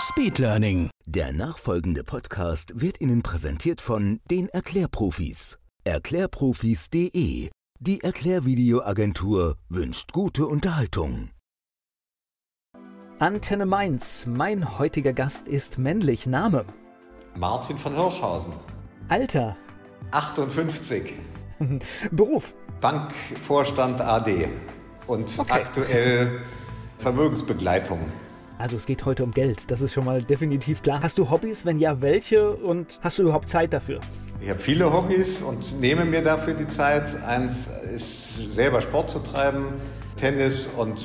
Speedlearning. Der nachfolgende Podcast wird Ihnen präsentiert von den Erklärprofis. Erklärprofis.de. Die Erklärvideoagentur wünscht gute Unterhaltung. Antenne Mainz. Mein heutiger Gast ist männlich. Name. Martin von Hirschhausen. Alter. 58. Beruf. Bankvorstand AD. Und Okay. aktuell Vermögensbegleitung. Also es geht heute um Geld. Das ist schon mal definitiv klar. Hast du Hobbys? Wenn ja, welche? Und hast du überhaupt Zeit dafür? Ich habe viele Hobbys und nehme mir dafür die Zeit. Eins ist selber Sport zu treiben, Tennis und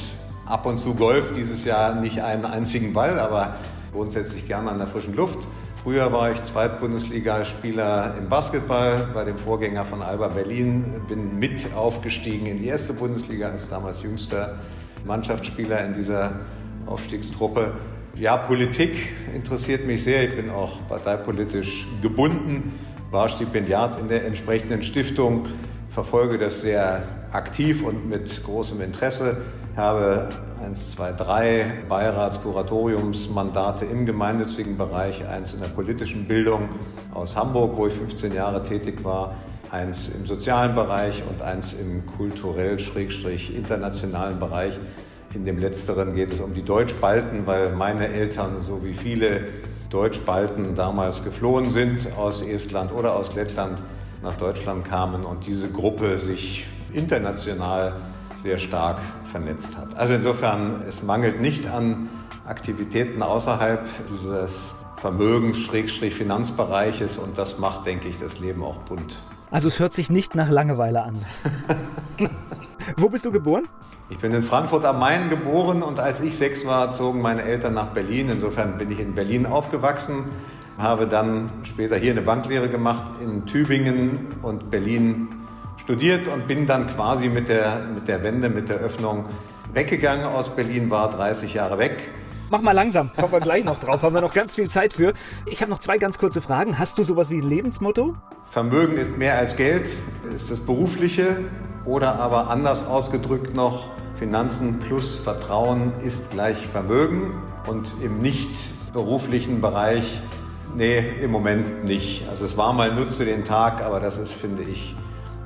ab und zu Golf. Dieses Jahr nicht einen einzigen Ball, aber grundsätzlich gerne an der frischen Luft. Früher war ich Zweitbundesligaspieler im Basketball bei dem Vorgänger von Alba Berlin. Bin mit aufgestiegen in die erste Bundesliga als damals jüngster Mannschaftsspieler in dieser Aufstiegstruppe. Ja, Politik interessiert mich sehr. Ich bin auch parteipolitisch gebunden, war Stipendiat in der entsprechenden Stiftung, verfolge das sehr aktiv und mit großem Interesse, habe eins, zwei, drei Beirats-Kuratoriumsmandate im gemeinnützigen Bereich, eins in der politischen Bildung aus Hamburg, wo ich 15 Jahre tätig war, eins im sozialen Bereich und eins im kulturell-internationalen Bereich. In dem letzteren geht es um die Deutschbalten, weil meine Eltern, so wie viele Deutschbalten damals geflohen sind aus Estland oder aus Lettland, nach Deutschland kamen und diese Gruppe sich international sehr stark vernetzt hat. Also insofern, es mangelt nicht an Aktivitäten außerhalb dieses Vermögens-Finanzbereiches und das macht, denke ich, das Leben auch bunt. Also es hört sich nicht nach Langeweile an. Wo bist du geboren? Ich bin in Frankfurt am Main geboren und als ich sechs war, zogen meine Eltern nach Berlin. Insofern bin ich in Berlin aufgewachsen, habe dann später hier eine Banklehre gemacht in Tübingen und Berlin studiert und bin dann quasi mit der, mit der Wende, mit der Öffnung weggegangen aus Berlin, war 30 Jahre weg. Mach mal langsam, kommen wir gleich noch drauf, haben wir noch ganz viel Zeit für. Ich habe noch zwei ganz kurze Fragen. Hast du sowas wie ein Lebensmotto? Vermögen ist mehr als Geld, ist das berufliche oder aber anders ausgedrückt noch, Finanzen plus Vertrauen ist gleich Vermögen und im nicht beruflichen Bereich, nee, im Moment nicht. Also es war mal nutze den Tag, aber das ist, finde ich,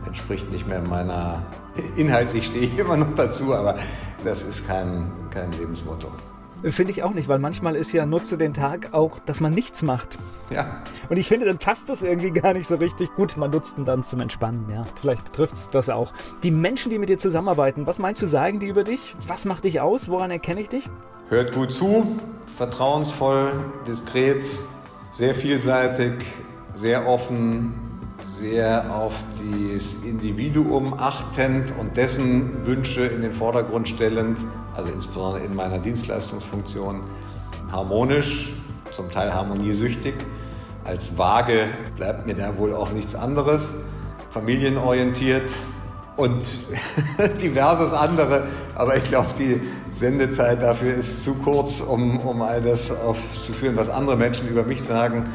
entspricht nicht mehr meiner, inhaltlich stehe ich immer noch dazu, aber das ist kein, kein Lebensmotto. Finde ich auch nicht, weil manchmal ist ja nutze den Tag auch, dass man nichts macht. Ja, Und ich finde, dann passt das irgendwie gar nicht so richtig. Gut, man nutzt ihn dann zum Entspannen, ja. Vielleicht trifft es das auch. Die Menschen, die mit dir zusammenarbeiten, was meinst du, sagen die über dich? Was macht dich aus? Woran erkenne ich dich? Hört gut zu, vertrauensvoll, diskret, sehr vielseitig, sehr offen, sehr auf das Individuum achtend und dessen Wünsche in den Vordergrund stellend, also insbesondere in meiner Dienstleistungsfunktion, harmonisch, zum Teil harmoniesüchtig. Als vage bleibt mir da wohl auch nichts anderes, familienorientiert, und diverses andere. Aber ich glaube, die Sendezeit dafür ist zu kurz, um, um all das aufzuführen, was andere Menschen über mich sagen.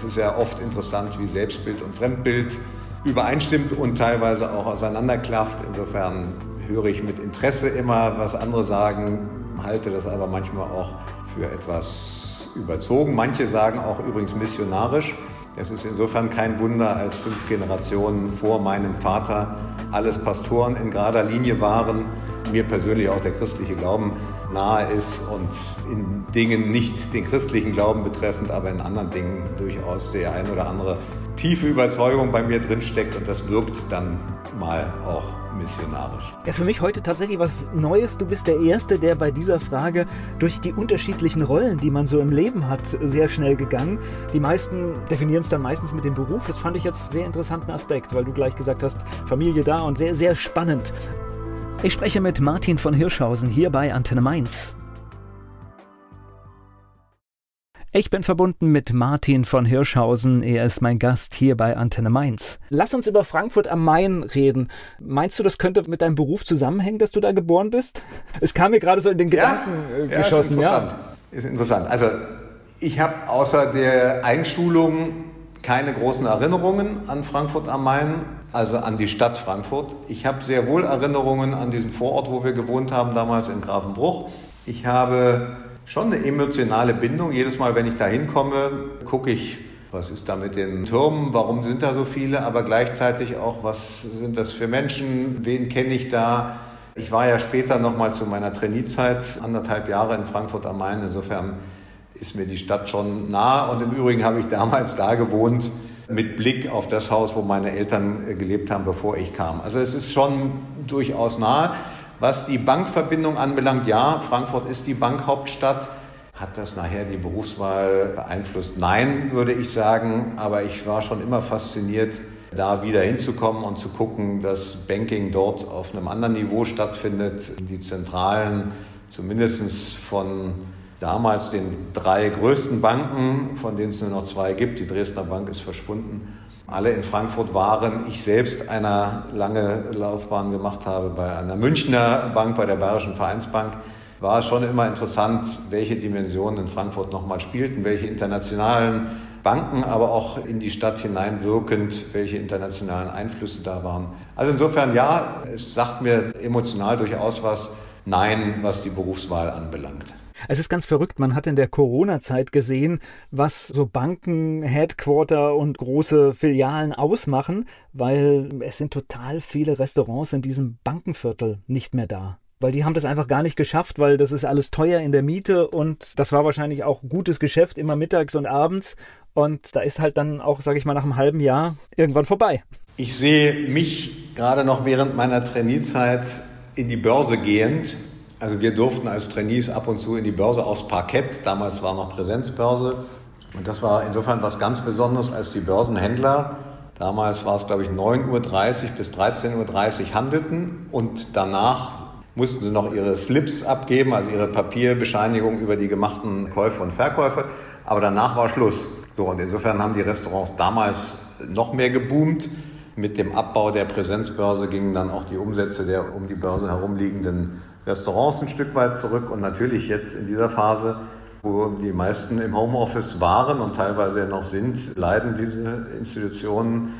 Es ist ja oft interessant, wie Selbstbild und Fremdbild übereinstimmt und teilweise auch auseinanderklafft. Insofern höre ich mit Interesse immer, was andere sagen, halte das aber manchmal auch für etwas überzogen. Manche sagen auch übrigens missionarisch. Es ist insofern kein Wunder, als fünf Generationen vor meinem Vater alles Pastoren in gerader Linie waren, mir persönlich auch der christliche Glauben nahe ist und in Dingen nicht den christlichen Glauben betreffend, aber in anderen Dingen durchaus der ein oder andere tiefe Überzeugung bei mir drinsteckt und das wirkt dann mal auch missionarisch. Ja, für mich heute tatsächlich was Neues. Du bist der Erste, der bei dieser Frage durch die unterschiedlichen Rollen, die man so im Leben hat, sehr schnell gegangen. Die meisten definieren es dann meistens mit dem Beruf. Das fand ich jetzt einen sehr interessanten Aspekt, weil du gleich gesagt hast, Familie da und sehr, sehr spannend. Ich spreche mit Martin von Hirschhausen hier bei Antenne Mainz. Ich bin verbunden mit Martin von Hirschhausen. Er ist mein Gast hier bei Antenne Mainz. Lass uns über Frankfurt am Main reden. Meinst du, das könnte mit deinem Beruf zusammenhängen, dass du da geboren bist? Es kam mir gerade so in den Gedanken ja, äh, geschossen. Ja, ist interessant. Ja. Ist interessant. Also ich habe außer der Einschulung keine großen Erinnerungen an Frankfurt am Main, also an die Stadt Frankfurt. Ich habe sehr wohl Erinnerungen an diesen Vorort, wo wir gewohnt haben, damals in Grafenbruch. Ich habe schon eine emotionale Bindung. Jedes Mal, wenn ich da hinkomme, gucke ich, was ist da mit den Türmen, warum sind da so viele, aber gleichzeitig auch, was sind das für Menschen, wen kenne ich da. Ich war ja später nochmal zu meiner Trainiezeit, anderthalb Jahre in Frankfurt am Main. Insofern ist mir die Stadt schon nah. Und im Übrigen habe ich damals da gewohnt mit Blick auf das Haus, wo meine Eltern gelebt haben, bevor ich kam. Also es ist schon durchaus nah. Was die Bankverbindung anbelangt, ja, Frankfurt ist die Bankhauptstadt. Hat das nachher die Berufswahl beeinflusst? Nein, würde ich sagen. Aber ich war schon immer fasziniert, da wieder hinzukommen und zu gucken, dass Banking dort auf einem anderen Niveau stattfindet. Die Zentralen, zumindest von damals den drei größten Banken, von denen es nur noch zwei gibt, die Dresdner Bank ist verschwunden, alle in Frankfurt waren. Ich selbst eine lange Laufbahn gemacht habe bei einer Münchner Bank, bei der Bayerischen Vereinsbank, war es schon immer interessant, welche Dimensionen in Frankfurt nochmal spielten, welche internationalen Banken, aber auch in die Stadt hineinwirkend, welche internationalen Einflüsse da waren. Also insofern ja, es sagt mir emotional durchaus was, nein, was die Berufswahl anbelangt. Es ist ganz verrückt. Man hat in der Corona-Zeit gesehen, was so Banken, Headquarter und große Filialen ausmachen, weil es sind total viele Restaurants in diesem Bankenviertel nicht mehr da weil die haben das einfach gar nicht geschafft, weil das ist alles teuer in der Miete und das war wahrscheinlich auch gutes Geschäft immer mittags und abends und da ist halt dann auch, sage ich mal, nach einem halben Jahr irgendwann vorbei. Ich sehe mich gerade noch während meiner Trainiezeit in die Börse gehend also wir durften als Trainees ab und zu in die Börse aufs Parkett. Damals war noch Präsenzbörse. Und das war insofern was ganz Besonderes, als die Börsenhändler, damals war es glaube ich 9.30 Uhr bis 13.30 Uhr handelten und danach mussten sie noch ihre Slips abgeben, also ihre Papierbescheinigung über die gemachten Käufe und Verkäufe. Aber danach war Schluss. So, und insofern haben die Restaurants damals noch mehr geboomt. Mit dem Abbau der Präsenzbörse gingen dann auch die Umsätze der um die Börse herumliegenden Restaurants ein Stück weit zurück und natürlich jetzt in dieser Phase, wo die meisten im Homeoffice waren und teilweise noch sind, leiden diese Institutionen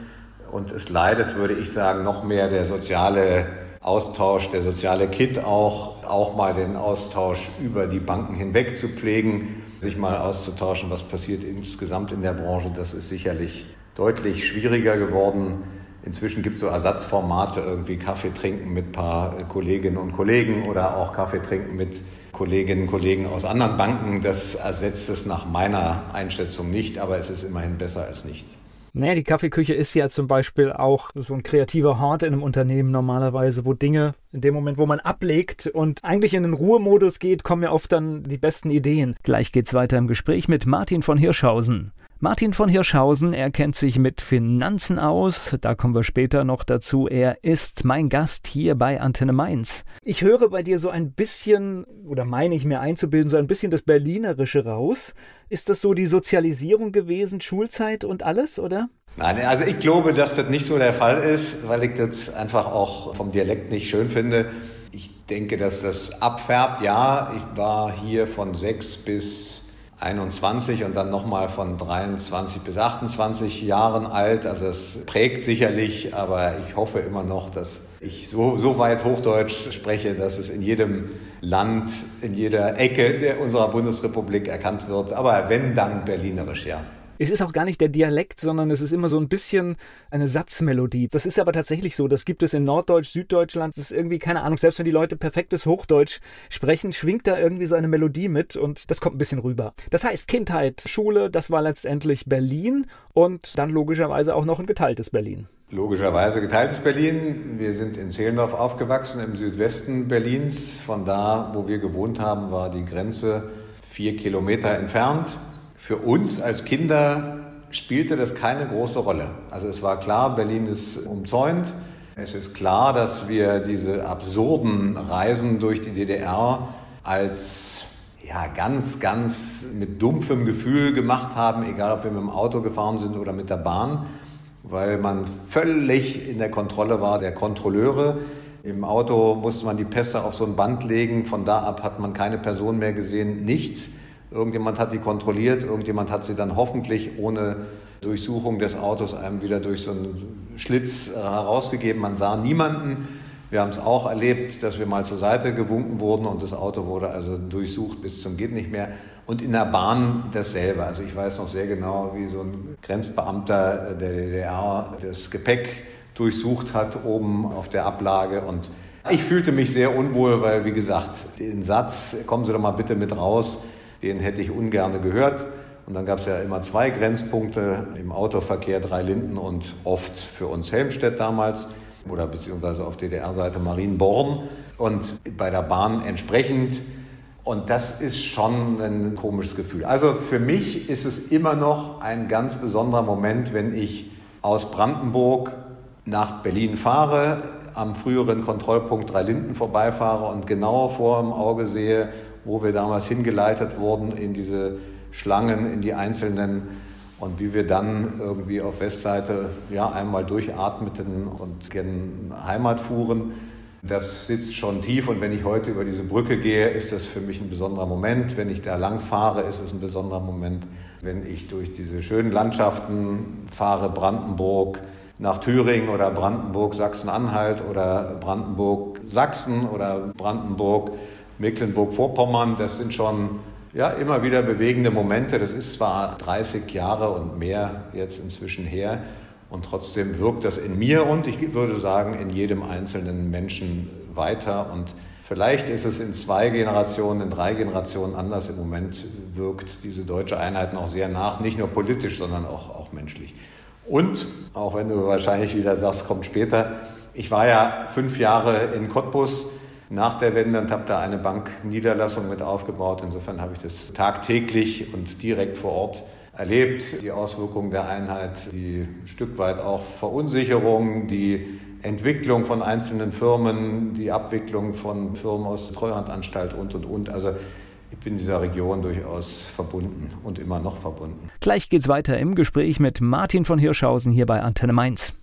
und es leidet, würde ich sagen, noch mehr der soziale Austausch, der soziale Kit auch, auch mal den Austausch über die Banken hinweg zu pflegen, sich mal auszutauschen, was passiert insgesamt in der Branche. Das ist sicherlich deutlich schwieriger geworden. Inzwischen gibt es so Ersatzformate, irgendwie Kaffee trinken mit ein paar Kolleginnen und Kollegen oder auch Kaffee trinken mit Kolleginnen und Kollegen aus anderen Banken. Das ersetzt es nach meiner Einschätzung nicht, aber es ist immerhin besser als nichts. Naja, die Kaffeeküche ist ja zum Beispiel auch so ein kreativer Hort in einem Unternehmen normalerweise, wo Dinge in dem Moment, wo man ablegt und eigentlich in den Ruhemodus geht, kommen ja oft dann die besten Ideen. Gleich geht's weiter im Gespräch mit Martin von Hirschhausen. Martin von Hirschhausen, er kennt sich mit Finanzen aus, da kommen wir später noch dazu. Er ist mein Gast hier bei Antenne Mainz. Ich höre bei dir so ein bisschen, oder meine ich mir einzubilden, so ein bisschen das Berlinerische raus. Ist das so die Sozialisierung gewesen, Schulzeit und alles, oder? Nein, also ich glaube, dass das nicht so der Fall ist, weil ich das einfach auch vom Dialekt nicht schön finde. Ich denke, dass das abfärbt. Ja, ich war hier von sechs bis 21 und dann nochmal von 23 bis 28 Jahren alt. Also es prägt sicherlich, aber ich hoffe immer noch, dass ich so, so weit Hochdeutsch spreche, dass es in jedem Land, in jeder Ecke unserer Bundesrepublik erkannt wird. Aber wenn, dann berlinerisch, ja. Es ist auch gar nicht der Dialekt, sondern es ist immer so ein bisschen eine Satzmelodie. Das ist aber tatsächlich so. Das gibt es in Norddeutsch, Süddeutschland. Das ist irgendwie, keine Ahnung, selbst wenn die Leute perfektes Hochdeutsch sprechen, schwingt da irgendwie so eine Melodie mit und das kommt ein bisschen rüber. Das heißt, Kindheit, Schule, das war letztendlich Berlin und dann logischerweise auch noch ein geteiltes Berlin. Logischerweise geteiltes Berlin. Wir sind in Zehlendorf aufgewachsen, im Südwesten Berlins. Von da, wo wir gewohnt haben, war die Grenze vier Kilometer entfernt. Für uns als Kinder spielte das keine große Rolle. Also es war klar, Berlin ist umzäunt. Es ist klar, dass wir diese absurden Reisen durch die DDR als ja, ganz, ganz mit dumpfem Gefühl gemacht haben, egal ob wir mit dem Auto gefahren sind oder mit der Bahn, weil man völlig in der Kontrolle war der Kontrolleure. Im Auto musste man die Pässe auf so ein Band legen, von da ab hat man keine Person mehr gesehen, nichts. Irgendjemand hat die kontrolliert, irgendjemand hat sie dann hoffentlich ohne Durchsuchung des Autos einem wieder durch so einen Schlitz äh, herausgegeben. Man sah niemanden. Wir haben es auch erlebt, dass wir mal zur Seite gewunken wurden und das Auto wurde also durchsucht bis zum geht nicht mehr. Und in der Bahn dasselbe. Also ich weiß noch sehr genau, wie so ein Grenzbeamter der DDR das Gepäck durchsucht hat oben auf der Ablage und ich fühlte mich sehr unwohl, weil wie gesagt, den Satz, kommen Sie doch mal bitte mit raus, den hätte ich ungern gehört. Und dann gab es ja immer zwei Grenzpunkte im Autoverkehr, drei Linden und oft für uns Helmstedt damals oder beziehungsweise auf DDR-Seite Marienborn und bei der Bahn entsprechend. Und das ist schon ein komisches Gefühl. Also für mich ist es immer noch ein ganz besonderer Moment, wenn ich aus Brandenburg nach Berlin fahre, am früheren Kontrollpunkt Dreilinden vorbeifahre und genau vor dem Auge sehe, wo wir damals hingeleitet wurden in diese Schlangen, in die einzelnen und wie wir dann irgendwie auf Westseite ja, einmal durchatmeten und gen Heimat fuhren, das sitzt schon tief. Und wenn ich heute über diese Brücke gehe, ist das für mich ein besonderer Moment. Wenn ich da lang fahre, ist es ein besonderer Moment. Wenn ich durch diese schönen Landschaften fahre, Brandenburg, nach Thüringen oder Brandenburg, Sachsen-Anhalt oder Brandenburg, Sachsen oder Brandenburg, Mecklenburg-Vorpommern, das sind schon ja, immer wieder bewegende Momente. Das ist zwar 30 Jahre und mehr jetzt inzwischen her und trotzdem wirkt das in mir und ich würde sagen in jedem einzelnen Menschen weiter und Vielleicht ist es in zwei Generationen, in drei Generationen anders. Im Moment wirkt diese deutsche Einheit noch sehr nach, nicht nur politisch, sondern auch, auch menschlich. Und, auch wenn du wahrscheinlich wieder sagst, kommt später, ich war ja fünf Jahre in Cottbus nach der Wende und habe da eine Bankniederlassung mit aufgebaut. Insofern habe ich das tagtäglich und direkt vor Ort erlebt. Die Auswirkungen der Einheit, die Stück weit auch Verunsicherung, die Entwicklung von einzelnen Firmen, die Abwicklung von Firmen aus der Treuhandanstalt und, und, und. Also ich bin dieser Region durchaus verbunden und immer noch verbunden. Gleich geht's weiter im Gespräch mit Martin von Hirschhausen hier bei Antenne Mainz.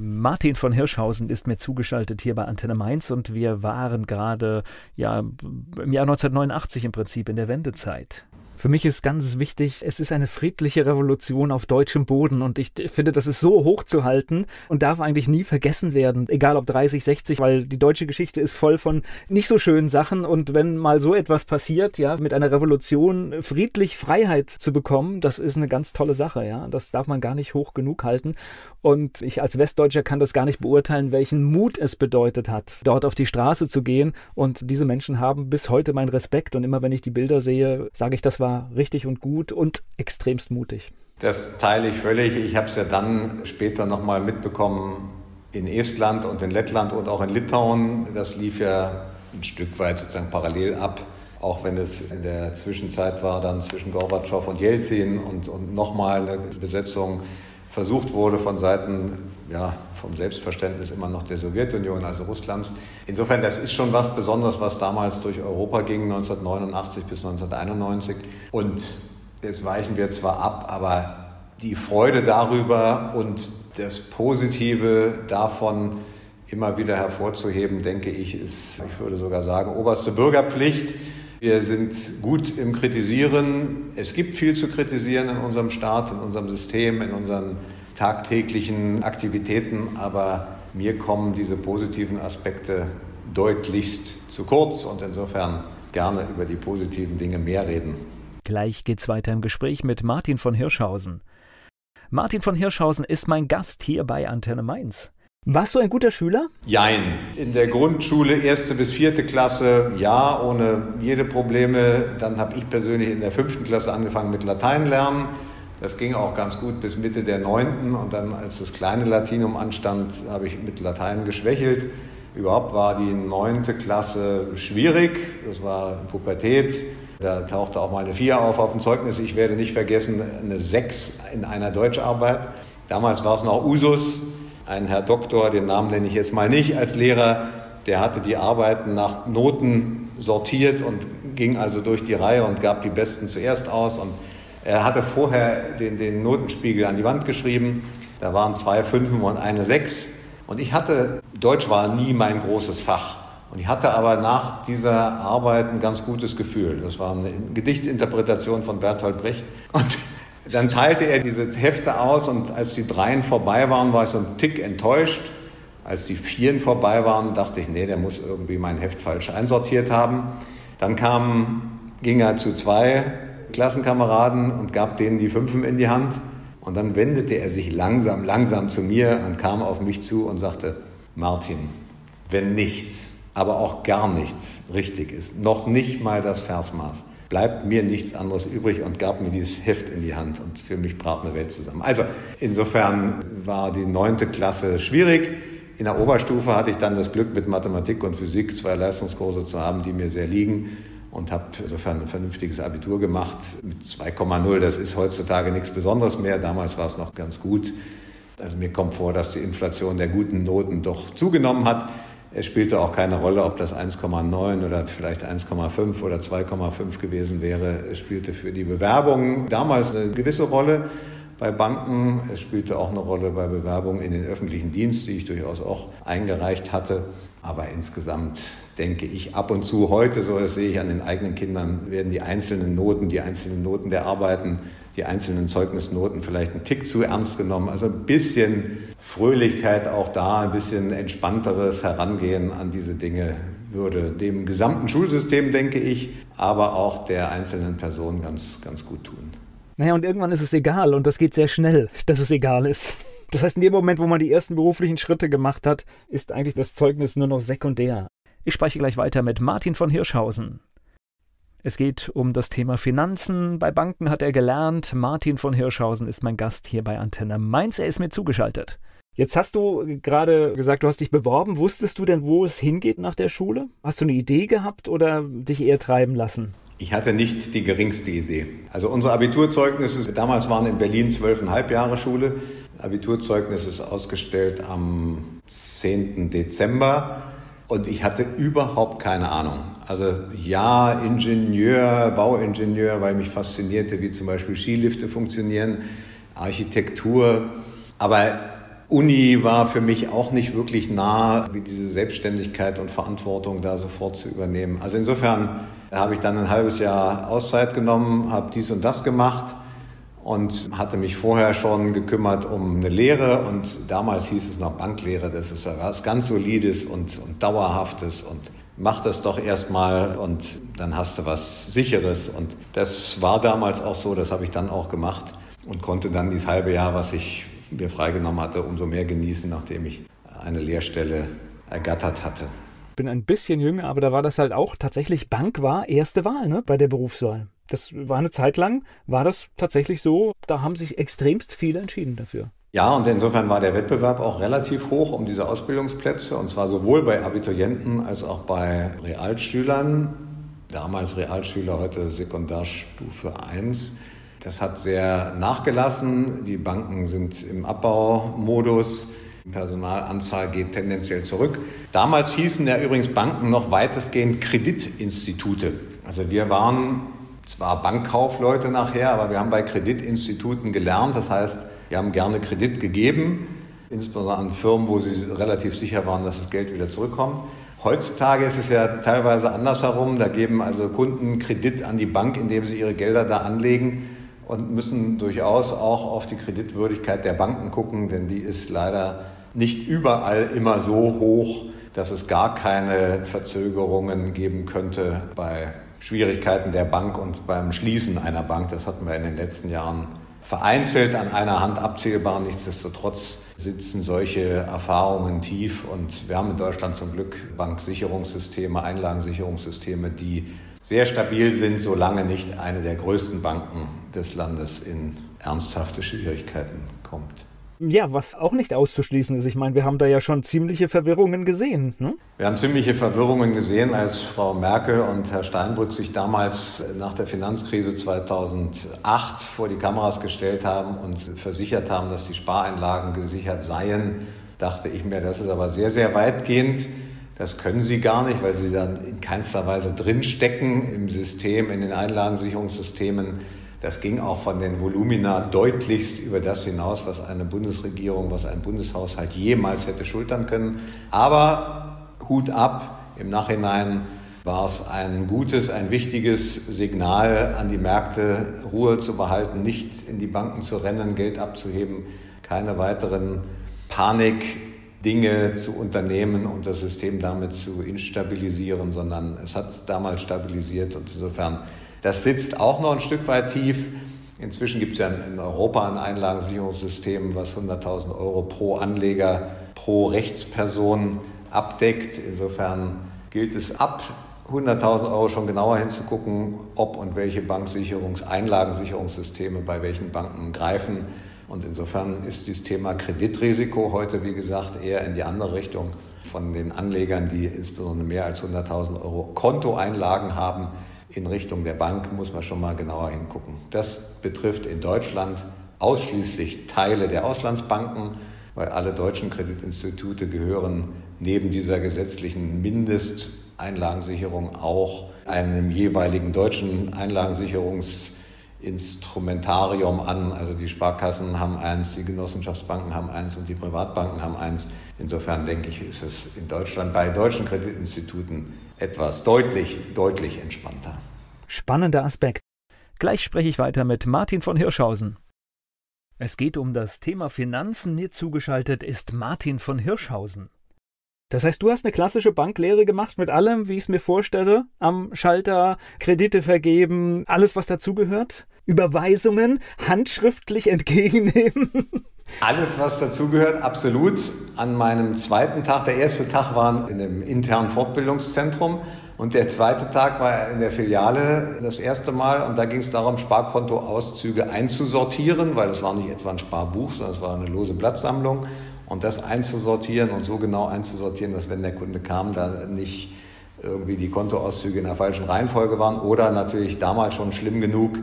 Martin von Hirschhausen ist mir zugeschaltet hier bei Antenne Mainz und wir waren gerade ja im Jahr 1989 im Prinzip in der Wendezeit. Für mich ist ganz wichtig, es ist eine friedliche Revolution auf deutschem Boden und ich finde, das ist so hoch zu halten und darf eigentlich nie vergessen werden, egal ob 30, 60, weil die deutsche Geschichte ist voll von nicht so schönen Sachen und wenn mal so etwas passiert, ja, mit einer Revolution friedlich Freiheit zu bekommen, das ist eine ganz tolle Sache, ja. Das darf man gar nicht hoch genug halten und ich als Westdeutscher kann das gar nicht beurteilen, welchen Mut es bedeutet hat, dort auf die Straße zu gehen und diese Menschen haben bis heute meinen Respekt und immer wenn ich die Bilder sehe, sage ich, das war war richtig und gut und extremst mutig. Das teile ich völlig. Ich habe es ja dann später nochmal mitbekommen in Estland und in Lettland und auch in Litauen. Das lief ja ein Stück weit sozusagen parallel ab, auch wenn es in der Zwischenzeit war, dann zwischen Gorbatschow und Jelzin und, und nochmal eine Besetzung versucht wurde von Seiten ja, vom Selbstverständnis immer noch der Sowjetunion, also Russlands. Insofern, das ist schon was Besonderes, was damals durch Europa ging, 1989 bis 1991. Und jetzt weichen wir zwar ab, aber die Freude darüber und das Positive davon immer wieder hervorzuheben, denke ich, ist, ich würde sogar sagen, oberste Bürgerpflicht. Wir sind gut im Kritisieren. Es gibt viel zu kritisieren in unserem Staat, in unserem System, in unseren tagtäglichen Aktivitäten, aber mir kommen diese positiven Aspekte deutlichst zu kurz und insofern gerne über die positiven Dinge mehr reden. Gleich geht's weiter im Gespräch mit Martin von Hirschhausen. Martin von Hirschhausen ist mein Gast hier bei Antenne Mainz. Warst du ein guter Schüler? Jein. In der Grundschule, erste bis vierte Klasse, ja, ohne jede Probleme. Dann habe ich persönlich in der fünften Klasse angefangen mit Latein lernen. Das ging auch ganz gut bis Mitte der neunten. Und dann, als das kleine Latinum anstand, habe ich mit Latein geschwächelt. Überhaupt war die neunte Klasse schwierig. Das war Pubertät. Da tauchte auch mal eine Vier auf auf dem Zeugnis. Ich werde nicht vergessen, eine Sechs in einer Deutscharbeit. Damals war es noch Usus ein Herr Doktor, den Namen nenne ich jetzt mal nicht, als Lehrer, der hatte die Arbeiten nach Noten sortiert und ging also durch die Reihe und gab die Besten zuerst aus. Und er hatte vorher den, den Notenspiegel an die Wand geschrieben. Da waren zwei Fünfen und eine Sechs. Und ich hatte, Deutsch war nie mein großes Fach. Und ich hatte aber nach dieser Arbeit ein ganz gutes Gefühl. Das war eine Gedichtsinterpretation von Bertolt Brecht. Und dann teilte er diese Hefte aus und als die Dreien vorbei waren, war ich so ein Tick enttäuscht. Als die Vieren vorbei waren, dachte ich, nee, der muss irgendwie mein Heft falsch einsortiert haben. Dann kam, ging er zu zwei Klassenkameraden und gab denen die Fünfen in die Hand. Und dann wendete er sich langsam, langsam zu mir und kam auf mich zu und sagte, Martin, wenn nichts, aber auch gar nichts richtig ist, noch nicht mal das Versmaß, bleibt mir nichts anderes übrig und gab mir dieses Heft in die Hand und für mich brach eine Welt zusammen. Also insofern war die neunte Klasse schwierig. In der Oberstufe hatte ich dann das Glück, mit Mathematik und Physik zwei Leistungskurse zu haben, die mir sehr liegen und habe insofern ein vernünftiges Abitur gemacht mit 2,0. Das ist heutzutage nichts Besonderes mehr. Damals war es noch ganz gut. Also mir kommt vor, dass die Inflation der guten Noten doch zugenommen hat. Es spielte auch keine Rolle, ob das 1,9 oder vielleicht 1,5 oder 2,5 gewesen wäre. Es spielte für die Bewerbung damals eine gewisse Rolle bei Banken. Es spielte auch eine Rolle bei Bewerbungen in den öffentlichen Dienst, die ich durchaus auch eingereicht hatte. Aber insgesamt denke ich ab und zu heute, so das sehe ich an den eigenen Kindern, werden die einzelnen Noten, die einzelnen Noten der Arbeiten, die einzelnen Zeugnisnoten vielleicht einen Tick zu ernst genommen. Also ein bisschen Fröhlichkeit auch da, ein bisschen entspannteres Herangehen an diese Dinge würde dem gesamten Schulsystem, denke ich, aber auch der einzelnen Person ganz, ganz gut tun. Naja, und irgendwann ist es egal und das geht sehr schnell, dass es egal ist. Das heißt, in dem Moment, wo man die ersten beruflichen Schritte gemacht hat, ist eigentlich das Zeugnis nur noch sekundär. Ich spreche gleich weiter mit Martin von Hirschhausen. Es geht um das Thema Finanzen. Bei Banken hat er gelernt. Martin von Hirschhausen ist mein Gast hier bei Antenne Mainz. Er ist mir zugeschaltet. Jetzt hast du gerade gesagt, du hast dich beworben. Wusstest du denn, wo es hingeht nach der Schule? Hast du eine Idee gehabt oder dich eher treiben lassen? Ich hatte nicht die geringste Idee. Also unsere Abiturzeugnisse, damals waren in Berlin zwölfeinhalb Jahre Schule. Abiturzeugnis ist ausgestellt am 10. Dezember und ich hatte überhaupt keine Ahnung. Also ja, Ingenieur, Bauingenieur, weil mich faszinierte, wie zum Beispiel Skilifte funktionieren, Architektur, aber Uni war für mich auch nicht wirklich nah, wie diese Selbstständigkeit und Verantwortung da sofort zu übernehmen. Also insofern habe ich dann ein halbes Jahr Auszeit genommen, habe dies und das gemacht und hatte mich vorher schon gekümmert um eine Lehre und damals hieß es noch Banklehre, das ist ja was ganz Solides und, und Dauerhaftes und mach das doch erstmal und dann hast du was Sicheres und das war damals auch so, das habe ich dann auch gemacht und konnte dann dieses halbe Jahr, was ich mir freigenommen hatte, umso mehr genießen, nachdem ich eine Lehrstelle ergattert hatte. Ich bin ein bisschen jünger, aber da war das halt auch tatsächlich Bank war erste Wahl ne, bei der Berufswahl. Das war eine Zeit lang, war das tatsächlich so, da haben sich extremst viele entschieden dafür. Ja, und insofern war der Wettbewerb auch relativ hoch um diese Ausbildungsplätze, und zwar sowohl bei Abiturienten als auch bei Realschülern. Damals Realschüler, heute Sekundarstufe 1. Das hat sehr nachgelassen. Die Banken sind im Abbaumodus. Die Personalanzahl geht tendenziell zurück. Damals hießen ja übrigens Banken noch weitestgehend Kreditinstitute. Also wir waren zwar Bankkaufleute nachher, aber wir haben bei Kreditinstituten gelernt. Das heißt, wir haben gerne Kredit gegeben, insbesondere an Firmen, wo sie relativ sicher waren, dass das Geld wieder zurückkommt. Heutzutage ist es ja teilweise andersherum. Da geben also Kunden Kredit an die Bank, indem sie ihre Gelder da anlegen und müssen durchaus auch auf die Kreditwürdigkeit der Banken gucken, denn die ist leider nicht überall immer so hoch, dass es gar keine Verzögerungen geben könnte bei Schwierigkeiten der Bank und beim Schließen einer Bank. Das hatten wir in den letzten Jahren vereinzelt an einer Hand abzählbar. Nichtsdestotrotz sitzen solche Erfahrungen tief und wir haben in Deutschland zum Glück Banksicherungssysteme, Einlagensicherungssysteme, die sehr stabil sind, solange nicht eine der größten Banken des Landes in ernsthafte Schwierigkeiten kommt. Ja, was auch nicht auszuschließen ist. Ich meine, wir haben da ja schon ziemliche Verwirrungen gesehen. Ne? Wir haben ziemliche Verwirrungen gesehen, als Frau Merkel und Herr Steinbrück sich damals nach der Finanzkrise 2008 vor die Kameras gestellt haben und versichert haben, dass die Spareinlagen gesichert seien. Dachte ich mir, das ist aber sehr, sehr weitgehend. Das können sie gar nicht, weil sie dann in keinster Weise drinstecken im System, in den Einlagensicherungssystemen. Das ging auch von den Volumina deutlichst über das hinaus, was eine Bundesregierung, was ein Bundeshaushalt jemals hätte schultern können. Aber Hut ab, im Nachhinein war es ein gutes, ein wichtiges Signal an die Märkte, Ruhe zu behalten, nicht in die Banken zu rennen, Geld abzuheben, keine weiteren Panikdinge zu unternehmen und das System damit zu instabilisieren, sondern es hat damals stabilisiert und insofern das sitzt auch noch ein Stück weit tief. Inzwischen gibt es ja in Europa ein Einlagensicherungssystem, was 100.000 Euro pro Anleger, pro Rechtsperson abdeckt. Insofern gilt es ab 100.000 Euro schon genauer hinzugucken, ob und welche Banksicherungs-, Einlagensicherungssysteme bei welchen Banken greifen. Und insofern ist dieses Thema Kreditrisiko heute, wie gesagt, eher in die andere Richtung von den Anlegern, die insbesondere mehr als 100.000 Euro Kontoeinlagen haben, in Richtung der Bank muss man schon mal genauer hingucken. Das betrifft in Deutschland ausschließlich Teile der Auslandsbanken, weil alle deutschen Kreditinstitute gehören neben dieser gesetzlichen Mindesteinlagensicherung auch einem jeweiligen deutschen Einlagensicherungsinstrumentarium an. Also die Sparkassen haben eins, die Genossenschaftsbanken haben eins und die Privatbanken haben eins. Insofern denke ich, ist es in Deutschland bei deutschen Kreditinstituten etwas deutlich, deutlich entspannter. Spannender Aspekt. Gleich spreche ich weiter mit Martin von Hirschhausen. Es geht um das Thema Finanzen. Mir zugeschaltet ist Martin von Hirschhausen. Das heißt, du hast eine klassische Banklehre gemacht mit allem, wie ich es mir vorstelle, am Schalter, Kredite vergeben, alles, was dazugehört, Überweisungen handschriftlich entgegennehmen. Alles, was dazugehört, absolut. An meinem zweiten Tag, der erste Tag war in dem internen Fortbildungszentrum und der zweite Tag war in der Filiale das erste Mal und da ging es darum, Sparkontoauszüge einzusortieren, weil es war nicht etwa ein Sparbuch, sondern es war eine lose Blattsammlung und das einzusortieren und so genau einzusortieren, dass wenn der Kunde kam, da nicht irgendwie die Kontoauszüge in der falschen Reihenfolge waren oder natürlich damals schon schlimm genug,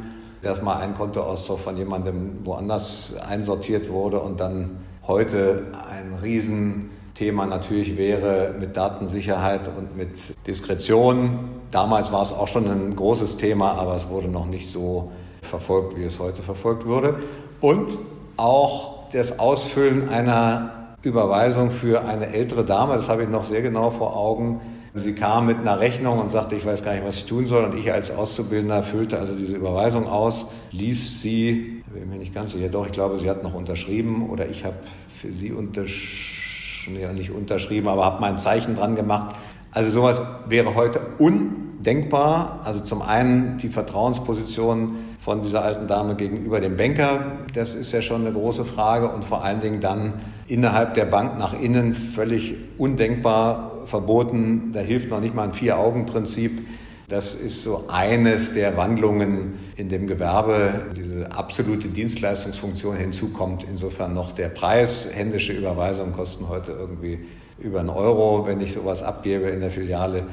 dass mal ein Kontoauszug von jemandem woanders einsortiert wurde und dann heute ein Riesenthema natürlich wäre mit Datensicherheit und mit Diskretion. Damals war es auch schon ein großes Thema, aber es wurde noch nicht so verfolgt, wie es heute verfolgt würde. Und auch das Ausfüllen einer Überweisung für eine ältere Dame, das habe ich noch sehr genau vor Augen, Sie kam mit einer Rechnung und sagte, ich weiß gar nicht, was ich tun soll. Und ich als Auszubildender füllte also diese Überweisung aus, ließ sie, ich bin mir nicht ganz sicher, doch, ich glaube, sie hat noch unterschrieben oder ich habe für sie unterschrieben, ja, nicht unterschrieben, aber habe mein Zeichen dran gemacht. Also sowas wäre heute undenkbar. Also zum einen die Vertrauensposition von dieser alten Dame gegenüber dem Banker, das ist ja schon eine große Frage und vor allen Dingen dann innerhalb der Bank nach innen völlig undenkbar verboten. Da hilft noch nicht mal ein Vier-Augen-Prinzip. Das ist so eines der Wandlungen in dem Gewerbe, diese absolute Dienstleistungsfunktion hinzukommt. Insofern noch der Preis. Händische Überweisungen kosten heute irgendwie über einen Euro, wenn ich sowas abgebe in der Filiale.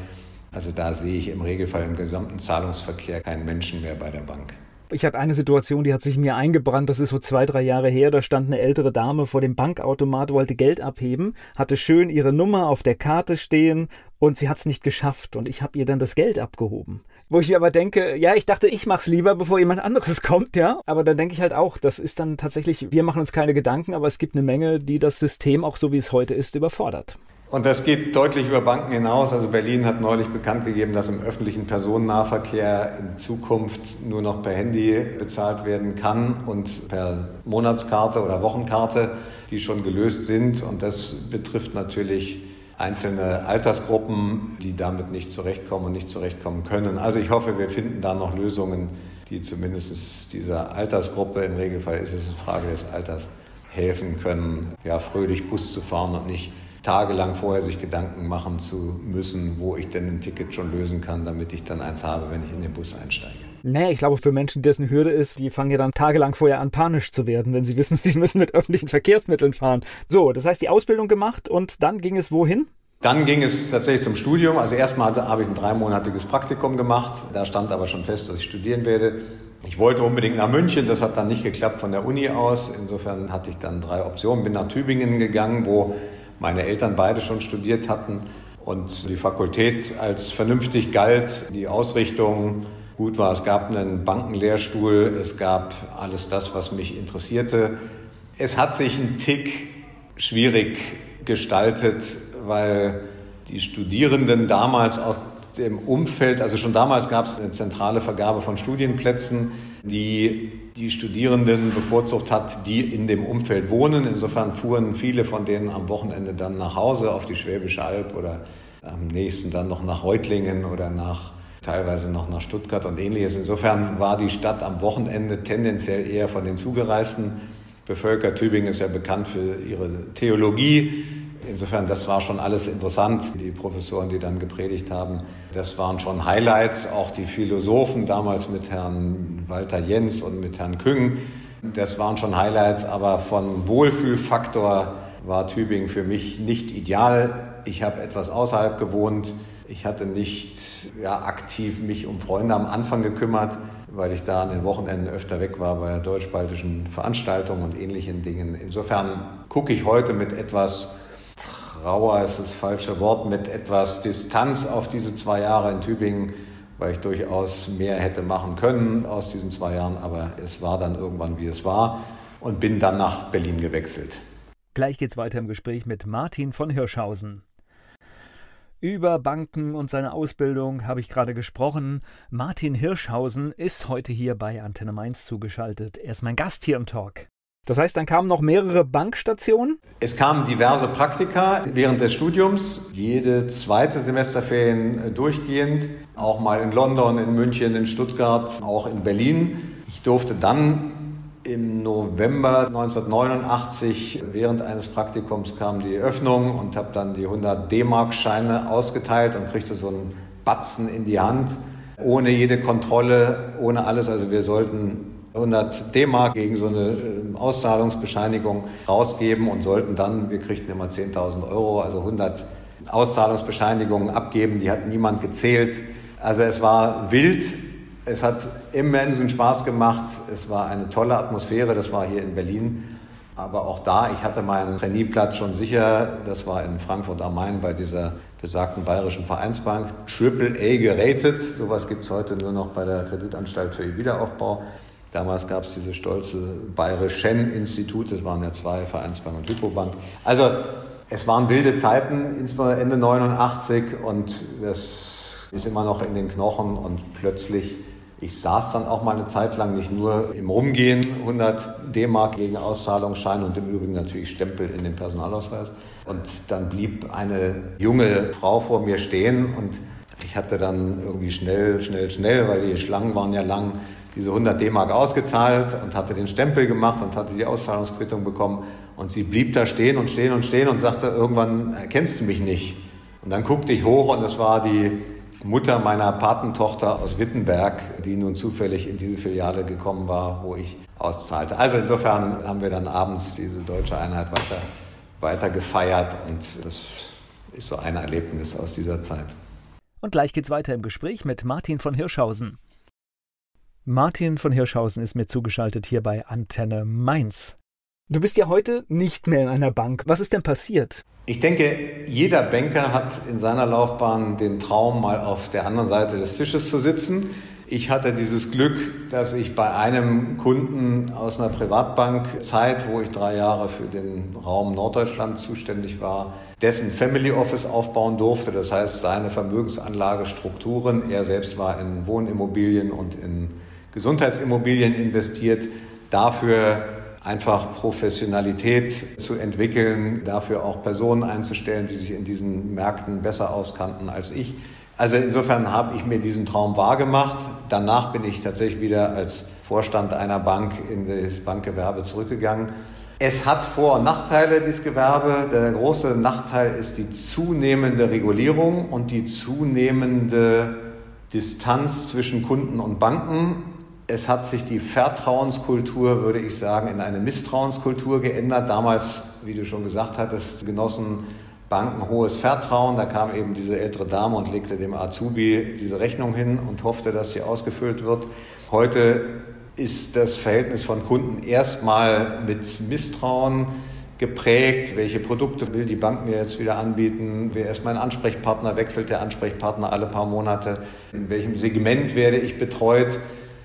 Also da sehe ich im Regelfall im gesamten Zahlungsverkehr keinen Menschen mehr bei der Bank. Ich hatte eine Situation, die hat sich mir eingebrannt, das ist so zwei, drei Jahre her, da stand eine ältere Dame vor dem Bankautomat, wollte Geld abheben, hatte schön ihre Nummer auf der Karte stehen und sie hat es nicht geschafft und ich habe ihr dann das Geld abgehoben. Wo ich mir aber denke, ja, ich dachte, ich mach's lieber, bevor jemand anderes kommt, ja. Aber dann denke ich halt auch, das ist dann tatsächlich, wir machen uns keine Gedanken, aber es gibt eine Menge, die das System auch so wie es heute ist, überfordert. Und das geht deutlich über Banken hinaus. Also Berlin hat neulich bekannt gegeben, dass im öffentlichen Personennahverkehr in Zukunft nur noch per Handy bezahlt werden kann und per Monatskarte oder Wochenkarte, die schon gelöst sind. Und das betrifft natürlich einzelne Altersgruppen, die damit nicht zurechtkommen und nicht zurechtkommen können. Also ich hoffe, wir finden da noch Lösungen, die zumindest dieser Altersgruppe, im Regelfall ist es eine Frage des Alters, helfen können, ja, fröhlich Bus zu fahren und nicht tagelang vorher sich Gedanken machen zu müssen, wo ich denn ein Ticket schon lösen kann, damit ich dann eins habe, wenn ich in den Bus einsteige. Naja, ich glaube, für Menschen, dessen Hürde ist, die fangen ja dann tagelang vorher an, panisch zu werden, wenn sie wissen, sie müssen mit öffentlichen Verkehrsmitteln fahren. So, das heißt, die Ausbildung gemacht und dann ging es wohin? Dann ging es tatsächlich zum Studium. Also erstmal habe ich ein dreimonatiges Praktikum gemacht. Da stand aber schon fest, dass ich studieren werde. Ich wollte unbedingt nach München, das hat dann nicht geklappt von der Uni aus. Insofern hatte ich dann drei Optionen, bin nach Tübingen gegangen, wo meine Eltern beide schon studiert hatten und die Fakultät als vernünftig galt, die Ausrichtung gut war. Es gab einen Bankenlehrstuhl, es gab alles das, was mich interessierte. Es hat sich ein Tick schwierig gestaltet, weil die Studierenden damals aus dem Umfeld, also schon damals gab es eine zentrale Vergabe von Studienplätzen, die die Studierenden bevorzugt hat, die in dem Umfeld wohnen. Insofern fuhren viele von denen am Wochenende dann nach Hause auf die Schwäbische Alb oder am nächsten dann noch nach Reutlingen oder nach teilweise noch nach Stuttgart und ähnliches. Insofern war die Stadt am Wochenende tendenziell eher von den Zugereisten bevölkert. Tübingen ist ja bekannt für ihre Theologie. Insofern, das war schon alles interessant. Die Professoren, die dann gepredigt haben, das waren schon Highlights. Auch die Philosophen damals mit Herrn Walter Jens und mit Herrn Küng, das waren schon Highlights. Aber von Wohlfühlfaktor war Tübingen für mich nicht ideal. Ich habe etwas außerhalb gewohnt. Ich hatte nicht ja, aktiv mich um Freunde am Anfang gekümmert, weil ich da an den Wochenenden öfter weg war bei deutsch-baltischen Veranstaltungen und ähnlichen Dingen. Insofern gucke ich heute mit etwas Trauer ist das falsche Wort, mit etwas Distanz auf diese zwei Jahre in Tübingen, weil ich durchaus mehr hätte machen können aus diesen zwei Jahren, aber es war dann irgendwann, wie es war und bin dann nach Berlin gewechselt. Gleich geht's weiter im Gespräch mit Martin von Hirschhausen. Über Banken und seine Ausbildung habe ich gerade gesprochen. Martin Hirschhausen ist heute hier bei Antenne Mainz zugeschaltet. Er ist mein Gast hier im Talk. Das heißt, dann kamen noch mehrere Bankstationen? Es kamen diverse Praktika während des Studiums, jede zweite Semesterferien durchgehend, auch mal in London, in München, in Stuttgart, auch in Berlin. Ich durfte dann im November 1989 während eines Praktikums kam die Öffnung und habe dann die 100 D-Mark-Scheine ausgeteilt und kriegte so einen Batzen in die Hand, ohne jede Kontrolle, ohne alles. Also wir sollten 100 D-Mark gegen so eine ähm, Auszahlungsbescheinigung rausgeben und sollten dann, wir kriegten immer 10.000 Euro, also 100 Auszahlungsbescheinigungen abgeben. Die hat niemand gezählt. Also es war wild. Es hat immensen Spaß gemacht. Es war eine tolle Atmosphäre. Das war hier in Berlin. Aber auch da, ich hatte meinen Trainieplatz schon sicher. Das war in Frankfurt am Main bei dieser besagten Bayerischen Vereinsbank. Triple A geratet. Sowas gibt es heute nur noch bei der Kreditanstalt für Wiederaufbau. Damals gab es diese stolze Bayerisch-Schen-Institut, das waren ja zwei, Vereinsbank und Hypobank. Also es waren wilde Zeiten, insbesondere Ende 89 und das ist immer noch in den Knochen und plötzlich, ich saß dann auch mal eine Zeit lang nicht nur im Rumgehen, 100 D-Mark gegen Auszahlungsschein und im Übrigen natürlich Stempel in den Personalausweis. Und dann blieb eine junge Frau vor mir stehen und ich hatte dann irgendwie schnell, schnell, schnell, weil die Schlangen waren ja lang, diese 100 D-Mark ausgezahlt und hatte den Stempel gemacht und hatte die Auszahlungsquittung bekommen. Und sie blieb da stehen und stehen und stehen und sagte, irgendwann erkennst du mich nicht. Und dann guckte ich hoch und es war die Mutter meiner Patentochter aus Wittenberg, die nun zufällig in diese Filiale gekommen war, wo ich auszahlte. Also insofern haben wir dann abends diese deutsche Einheit weiter, weiter gefeiert und das ist so ein Erlebnis aus dieser Zeit. Und gleich geht's weiter im Gespräch mit Martin von Hirschhausen. Martin von Hirschhausen ist mir zugeschaltet hier bei Antenne Mainz. Du bist ja heute nicht mehr in einer Bank. Was ist denn passiert? Ich denke, jeder Banker hat in seiner Laufbahn den Traum, mal auf der anderen Seite des Tisches zu sitzen. Ich hatte dieses Glück, dass ich bei einem Kunden aus einer Privatbankzeit, wo ich drei Jahre für den Raum Norddeutschland zuständig war, dessen Family Office aufbauen durfte. Das heißt, seine Vermögensanlagestrukturen. Er selbst war in Wohnimmobilien und in Gesundheitsimmobilien investiert, dafür einfach Professionalität zu entwickeln, dafür auch Personen einzustellen, die sich in diesen Märkten besser auskannten als ich. Also insofern habe ich mir diesen Traum wahrgemacht. Danach bin ich tatsächlich wieder als Vorstand einer Bank in das Bankgewerbe zurückgegangen. Es hat Vor- und Nachteile, dieses Gewerbe. Der große Nachteil ist die zunehmende Regulierung und die zunehmende Distanz zwischen Kunden und Banken. Es hat sich die Vertrauenskultur, würde ich sagen, in eine Misstrauenskultur geändert. Damals, wie du schon gesagt hattest, genossen Banken hohes Vertrauen. Da kam eben diese ältere Dame und legte dem Azubi diese Rechnung hin und hoffte, dass sie ausgefüllt wird. Heute ist das Verhältnis von Kunden erstmal mit Misstrauen geprägt, welche Produkte will die Bank mir jetzt wieder anbieten, wer ist mein Ansprechpartner, wechselt der Ansprechpartner alle paar Monate, in welchem Segment werde ich betreut.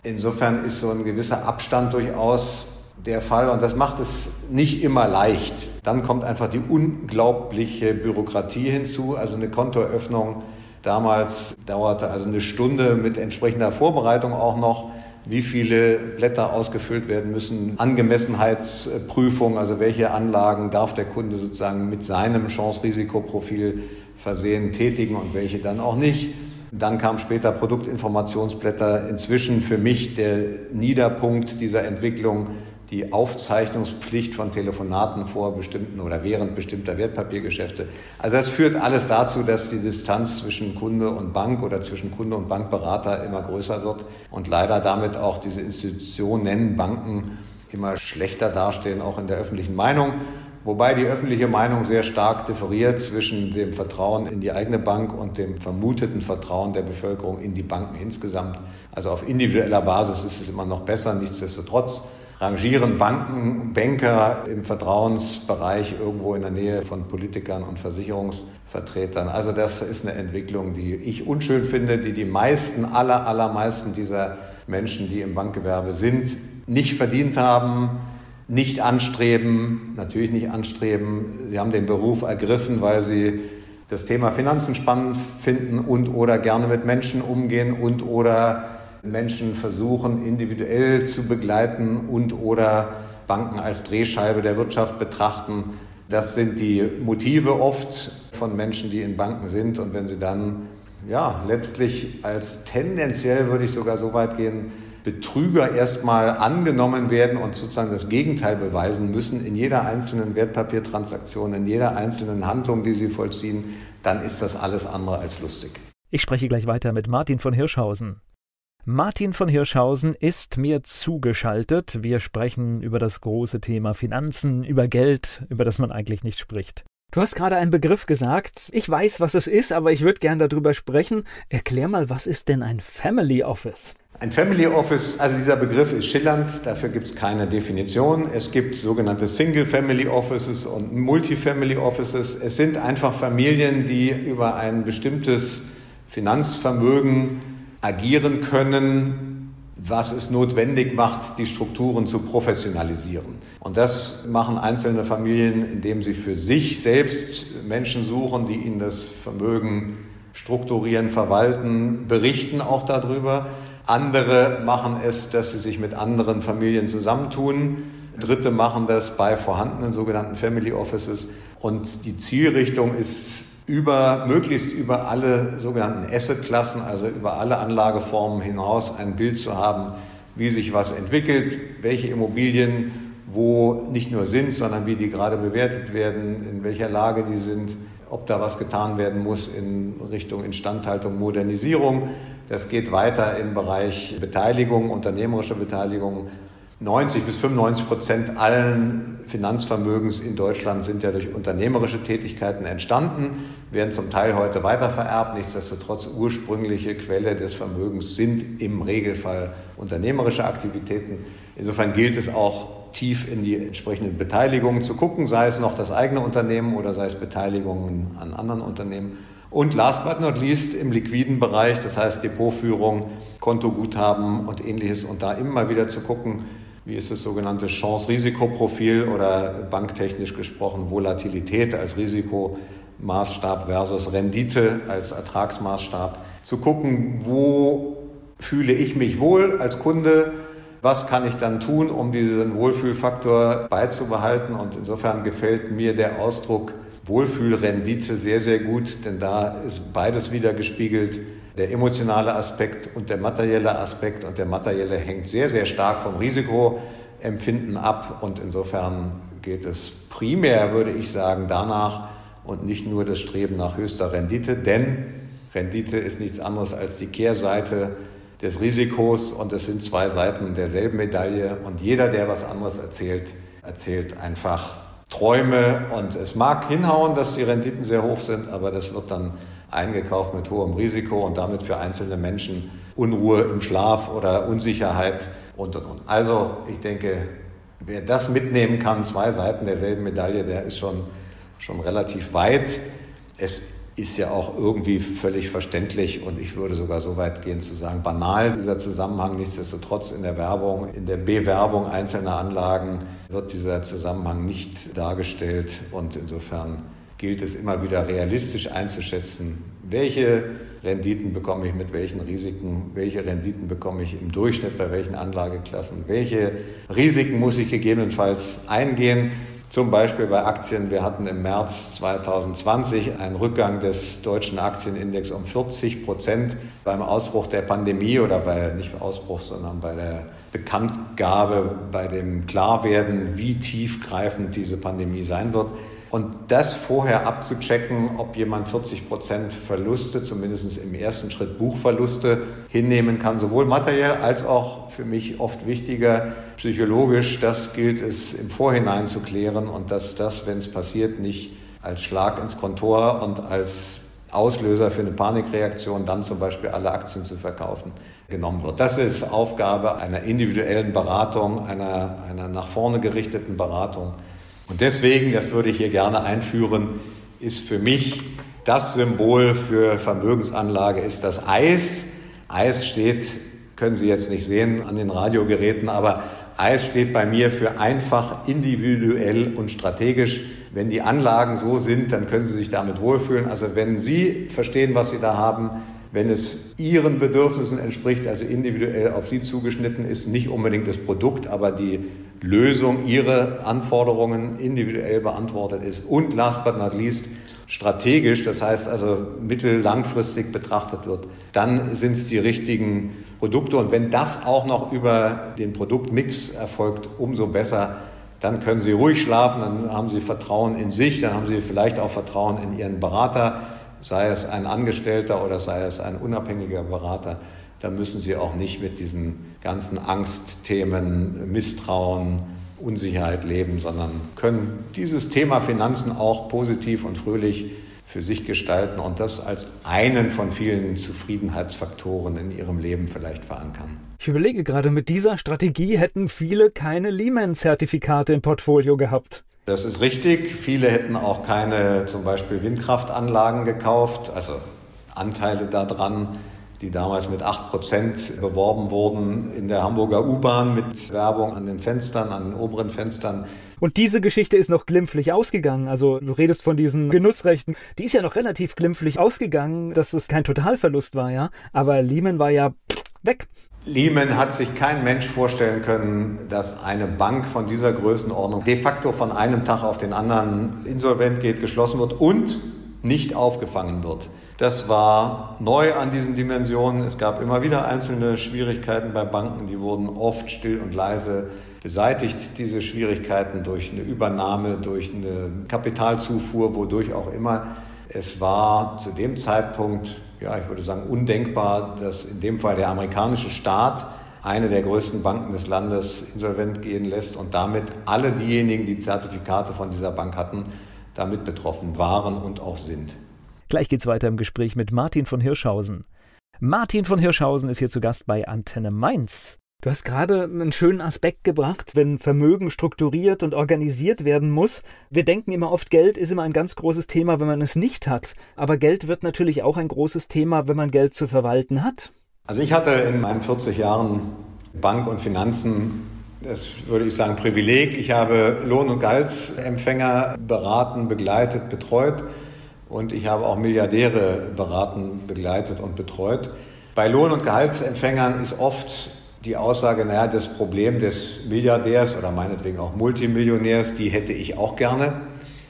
Insofern ist so ein gewisser Abstand durchaus der Fall und das macht es nicht immer leicht. Dann kommt einfach die unglaubliche Bürokratie hinzu, also eine Kontoeröffnung damals dauerte also eine Stunde mit entsprechender Vorbereitung auch noch wie viele Blätter ausgefüllt werden müssen, Angemessenheitsprüfung, also welche Anlagen darf der Kunde sozusagen mit seinem Chance-Risikoprofil versehen, tätigen und welche dann auch nicht. Dann kam später Produktinformationsblätter. Inzwischen für mich der Niederpunkt dieser Entwicklung die Aufzeichnungspflicht von Telefonaten vor bestimmten oder während bestimmter Wertpapiergeschäfte. Also das führt alles dazu, dass die Distanz zwischen Kunde und Bank oder zwischen Kunde und Bankberater immer größer wird und leider damit auch diese Institutionen, Banken immer schlechter dastehen, auch in der öffentlichen Meinung. Wobei die öffentliche Meinung sehr stark differiert zwischen dem Vertrauen in die eigene Bank und dem vermuteten Vertrauen der Bevölkerung in die Banken insgesamt. Also auf individueller Basis ist es immer noch besser. Nichtsdestotrotz rangieren Banken, Banker im Vertrauensbereich irgendwo in der Nähe von Politikern und Versicherungsvertretern. Also das ist eine Entwicklung, die ich unschön finde, die die meisten, aller, allermeisten dieser Menschen, die im Bankgewerbe sind, nicht verdient haben, nicht anstreben, natürlich nicht anstreben. Sie haben den Beruf ergriffen, weil sie das Thema Finanzen spannend finden und oder gerne mit Menschen umgehen und oder Menschen versuchen individuell zu begleiten und oder Banken als Drehscheibe der Wirtschaft betrachten. Das sind die Motive oft von Menschen, die in Banken sind. Und wenn sie dann ja, letztlich als tendenziell, würde ich sogar so weit gehen, Betrüger erstmal angenommen werden und sozusagen das Gegenteil beweisen müssen in jeder einzelnen Wertpapiertransaktion, in jeder einzelnen Handlung, die sie vollziehen, dann ist das alles andere als lustig. Ich spreche gleich weiter mit Martin von Hirschhausen. Martin von Hirschhausen ist mir zugeschaltet. Wir sprechen über das große Thema Finanzen, über Geld, über das man eigentlich nicht spricht. Du hast gerade einen Begriff gesagt. Ich weiß, was es ist, aber ich würde gerne darüber sprechen. Erklär mal, was ist denn ein Family Office? Ein Family Office, also dieser Begriff ist schillernd, dafür gibt es keine Definition. Es gibt sogenannte Single Family Offices und Multifamily Offices. Es sind einfach Familien, die über ein bestimmtes Finanzvermögen agieren können, was es notwendig macht, die Strukturen zu professionalisieren. Und das machen einzelne Familien, indem sie für sich selbst Menschen suchen, die ihnen das Vermögen strukturieren, verwalten, berichten auch darüber. Andere machen es, dass sie sich mit anderen Familien zusammentun. Dritte machen das bei vorhandenen sogenannten Family Offices. Und die Zielrichtung ist über, möglichst über alle sogenannten Assetklassen, also über alle Anlageformen hinaus ein Bild zu haben, wie sich was entwickelt, welche Immobilien wo nicht nur sind, sondern wie die gerade bewertet werden, in welcher Lage die sind, ob da was getan werden muss in Richtung Instandhaltung, Modernisierung. Das geht weiter im Bereich Beteiligung, unternehmerische Beteiligung, 90 bis 95 Prozent allen Finanzvermögens in Deutschland sind ja durch unternehmerische Tätigkeiten entstanden, werden zum Teil heute weitervererbt. Nichtsdestotrotz ursprüngliche Quelle des Vermögens sind im Regelfall unternehmerische Aktivitäten. Insofern gilt es auch tief in die entsprechenden Beteiligungen zu gucken, sei es noch das eigene Unternehmen oder sei es Beteiligungen an anderen Unternehmen. Und last but not least im liquiden Bereich, das heißt Depotführung, Kontoguthaben und ähnliches und da immer wieder zu gucken, wie ist das sogenannte Chance-Risikoprofil oder banktechnisch gesprochen Volatilität als Risikomaßstab versus Rendite als Ertragsmaßstab. Zu gucken, wo fühle ich mich wohl als Kunde, was kann ich dann tun, um diesen Wohlfühlfaktor beizubehalten. Und insofern gefällt mir der Ausdruck Wohlfühlrendite sehr, sehr gut, denn da ist beides wieder gespiegelt der emotionale Aspekt und der materielle Aspekt. Und der materielle hängt sehr, sehr stark vom Risikoempfinden ab. Und insofern geht es primär, würde ich sagen, danach und nicht nur das Streben nach höchster Rendite, denn Rendite ist nichts anderes als die Kehrseite des Risikos und es sind zwei Seiten derselben Medaille und jeder, der was anderes erzählt, erzählt einfach Träume und es mag hinhauen, dass die Renditen sehr hoch sind, aber das wird dann eingekauft mit hohem Risiko und damit für einzelne Menschen Unruhe im Schlaf oder Unsicherheit und und und. Also ich denke, wer das mitnehmen kann, zwei Seiten derselben Medaille, der ist schon, schon relativ weit. Es ist ja auch irgendwie völlig verständlich und ich würde sogar so weit gehen zu sagen, banal dieser Zusammenhang. Nichtsdestotrotz in der Werbung, in der Bewerbung einzelner Anlagen wird dieser Zusammenhang nicht dargestellt und insofern gilt es immer wieder realistisch einzuschätzen, welche Renditen bekomme ich mit welchen Risiken, welche Renditen bekomme ich im Durchschnitt bei welchen Anlageklassen, welche Risiken muss ich gegebenenfalls eingehen. Zum Beispiel bei Aktien. Wir hatten im März 2020 einen Rückgang des deutschen Aktienindex um 40 Prozent beim Ausbruch der Pandemie oder bei nicht Ausbruch, sondern bei der Bekanntgabe, bei dem Klarwerden, wie tiefgreifend diese Pandemie sein wird. Und das vorher abzuchecken, ob jemand 40 Prozent Verluste, zumindest im ersten Schritt Buchverluste, hinnehmen kann, sowohl materiell als auch für mich oft wichtiger psychologisch, das gilt es im Vorhinein zu klären und dass das, wenn es passiert, nicht als Schlag ins Kontor und als Auslöser für eine Panikreaktion, dann zum Beispiel alle Aktien zu verkaufen, genommen wird. Das ist Aufgabe einer individuellen Beratung, einer, einer nach vorne gerichteten Beratung und deswegen, das würde ich hier gerne einführen, ist für mich das Symbol für Vermögensanlage ist das Eis. Eis steht, können Sie jetzt nicht sehen an den Radiogeräten, aber Eis steht bei mir für einfach, individuell und strategisch. Wenn die Anlagen so sind, dann können Sie sich damit wohlfühlen. Also wenn Sie verstehen, was Sie da haben, wenn es Ihren Bedürfnissen entspricht, also individuell auf Sie zugeschnitten ist, nicht unbedingt das Produkt, aber die Lösung Ihre Anforderungen individuell beantwortet ist und last but not least strategisch, das heißt also mittel-langfristig betrachtet wird, dann sind es die richtigen Produkte. Und wenn das auch noch über den Produktmix erfolgt, umso besser. Dann können Sie ruhig schlafen, dann haben Sie Vertrauen in sich, dann haben Sie vielleicht auch Vertrauen in Ihren Berater, sei es ein Angestellter oder sei es ein unabhängiger Berater da müssen Sie auch nicht mit diesen ganzen Angstthemen, Misstrauen, Unsicherheit leben, sondern können dieses Thema Finanzen auch positiv und fröhlich für sich gestalten und das als einen von vielen Zufriedenheitsfaktoren in ihrem Leben vielleicht verankern. Ich überlege gerade, mit dieser Strategie hätten viele keine Lehman-Zertifikate im Portfolio gehabt. Das ist richtig. Viele hätten auch keine zum Beispiel Windkraftanlagen gekauft, also Anteile daran die damals mit 8% beworben wurden in der Hamburger U-Bahn mit Werbung an den Fenstern, an den oberen Fenstern. Und diese Geschichte ist noch glimpflich ausgegangen. Also du redest von diesen Genussrechten. Die ist ja noch relativ glimpflich ausgegangen, dass es kein Totalverlust war, ja. Aber Lehman war ja weg. Lehman hat sich kein Mensch vorstellen können, dass eine Bank von dieser Größenordnung de facto von einem Tag auf den anderen insolvent geht, geschlossen wird und nicht aufgefangen wird. Das war neu an diesen Dimensionen. Es gab immer wieder einzelne Schwierigkeiten bei Banken, die wurden oft still und leise beseitigt, diese Schwierigkeiten durch eine Übernahme, durch eine Kapitalzufuhr, wodurch auch immer. Es war zu dem Zeitpunkt, ja, ich würde sagen, undenkbar, dass in dem Fall der amerikanische Staat eine der größten Banken des Landes insolvent gehen lässt und damit alle diejenigen, die Zertifikate von dieser Bank hatten, damit betroffen waren und auch sind. Gleich geht's weiter im Gespräch mit Martin von Hirschhausen. Martin von Hirschhausen ist hier zu Gast bei Antenne Mainz. Du hast gerade einen schönen Aspekt gebracht, wenn Vermögen strukturiert und organisiert werden muss. Wir denken immer oft, Geld ist immer ein ganz großes Thema, wenn man es nicht hat. Aber Geld wird natürlich auch ein großes Thema, wenn man Geld zu verwalten hat. Also ich hatte in meinen 40 Jahren Bank und Finanzen, das würde ich sagen, Privileg. Ich habe Lohn- und Gehaltsempfänger beraten, begleitet, betreut und ich habe auch Milliardäre beraten, begleitet und betreut. Bei Lohn- und Gehaltsempfängern ist oft die Aussage, naja, das Problem des Milliardärs oder meinetwegen auch Multimillionärs, die hätte ich auch gerne.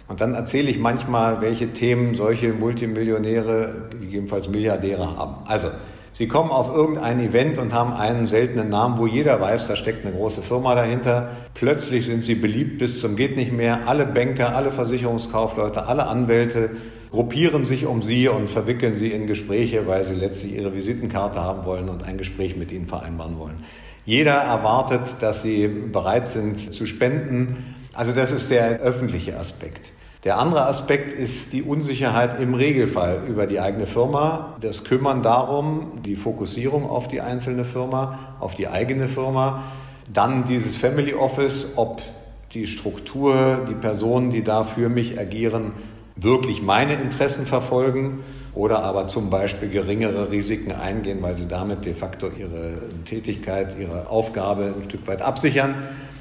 Und dann erzähle ich manchmal, welche Themen solche Multimillionäre, gegebenenfalls Milliardäre haben. Also, sie kommen auf irgendein Event und haben einen seltenen Namen, wo jeder weiß, da steckt eine große Firma dahinter. Plötzlich sind sie beliebt bis zum geht nicht mehr. Alle Banker, alle Versicherungskaufleute, alle Anwälte gruppieren sich um sie und verwickeln sie in Gespräche, weil sie letztlich ihre Visitenkarte haben wollen und ein Gespräch mit ihnen vereinbaren wollen. Jeder erwartet, dass sie bereit sind zu spenden. Also das ist der öffentliche Aspekt. Der andere Aspekt ist die Unsicherheit im Regelfall über die eigene Firma, das Kümmern darum, die Fokussierung auf die einzelne Firma, auf die eigene Firma, Dann dieses Family Office, ob die Struktur, die Personen, die da für mich agieren, wirklich meine Interessen verfolgen oder aber zum Beispiel geringere Risiken eingehen, weil sie damit de facto ihre Tätigkeit, ihre Aufgabe ein Stück weit absichern.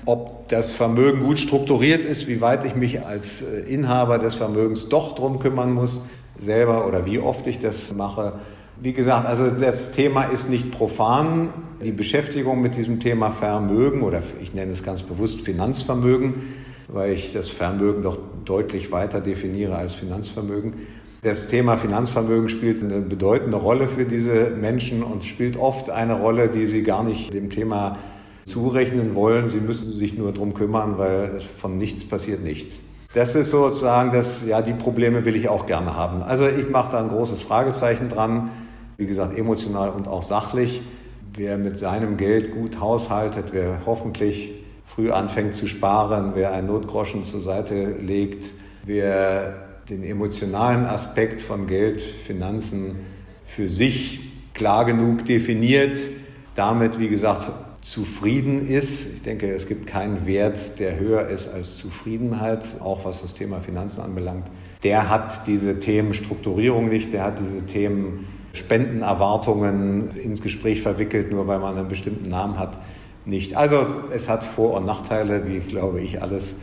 Ob das Vermögen gut strukturiert ist, wie weit ich mich als äh, Inhaber des Vermögens doch drum kümmern muss, selber oder wie oft ich das mache. Wie gesagt, also das Thema ist nicht profan. Die Beschäftigung mit diesem Thema Vermögen oder ich nenne es ganz bewusst Finanzvermögen, weil ich das Vermögen doch deutlich weiter definiere als Finanzvermögen. Das Thema Finanzvermögen spielt eine bedeutende Rolle für diese Menschen und spielt oft eine Rolle, die sie gar nicht dem Thema zurechnen wollen. Sie müssen sich nur darum kümmern, weil von nichts passiert nichts. Das ist sozusagen das, ja, die Probleme will ich auch gerne haben. Also ich mache da ein großes Fragezeichen dran, wie gesagt, emotional und auch sachlich. Wer mit seinem Geld gut haushaltet, wer hoffentlich früh anfängt zu sparen, wer einen Notgroschen zur Seite legt, wer den emotionalen Aspekt von Geld, Finanzen für sich klar genug definiert, damit, wie gesagt, zufrieden ist. Ich denke, es gibt keinen Wert, der höher ist als Zufriedenheit, auch was das Thema Finanzen anbelangt. Der hat diese Themen Strukturierung nicht, der hat diese Themen Spendenerwartungen ins Gespräch verwickelt, nur weil man einen bestimmten Namen hat nicht. Also es hat Vor- und Nachteile, wie glaube ich alles